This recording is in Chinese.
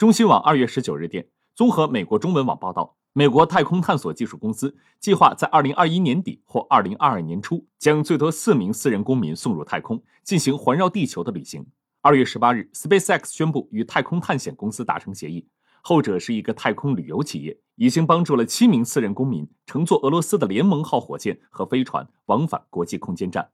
中新网二月十九日电综合美国中文网报道美国太空探索技术公司计划在二零二一年底或二零二二年初将最多四名私人公民送入太空进行环绕地球的旅行。二月十八日 space x 宣布与太空探险公司达成协议后者是一个太空旅游企业已经帮助了七名私人公民乘坐俄罗斯的联盟号火箭和飞船往返国际空间站。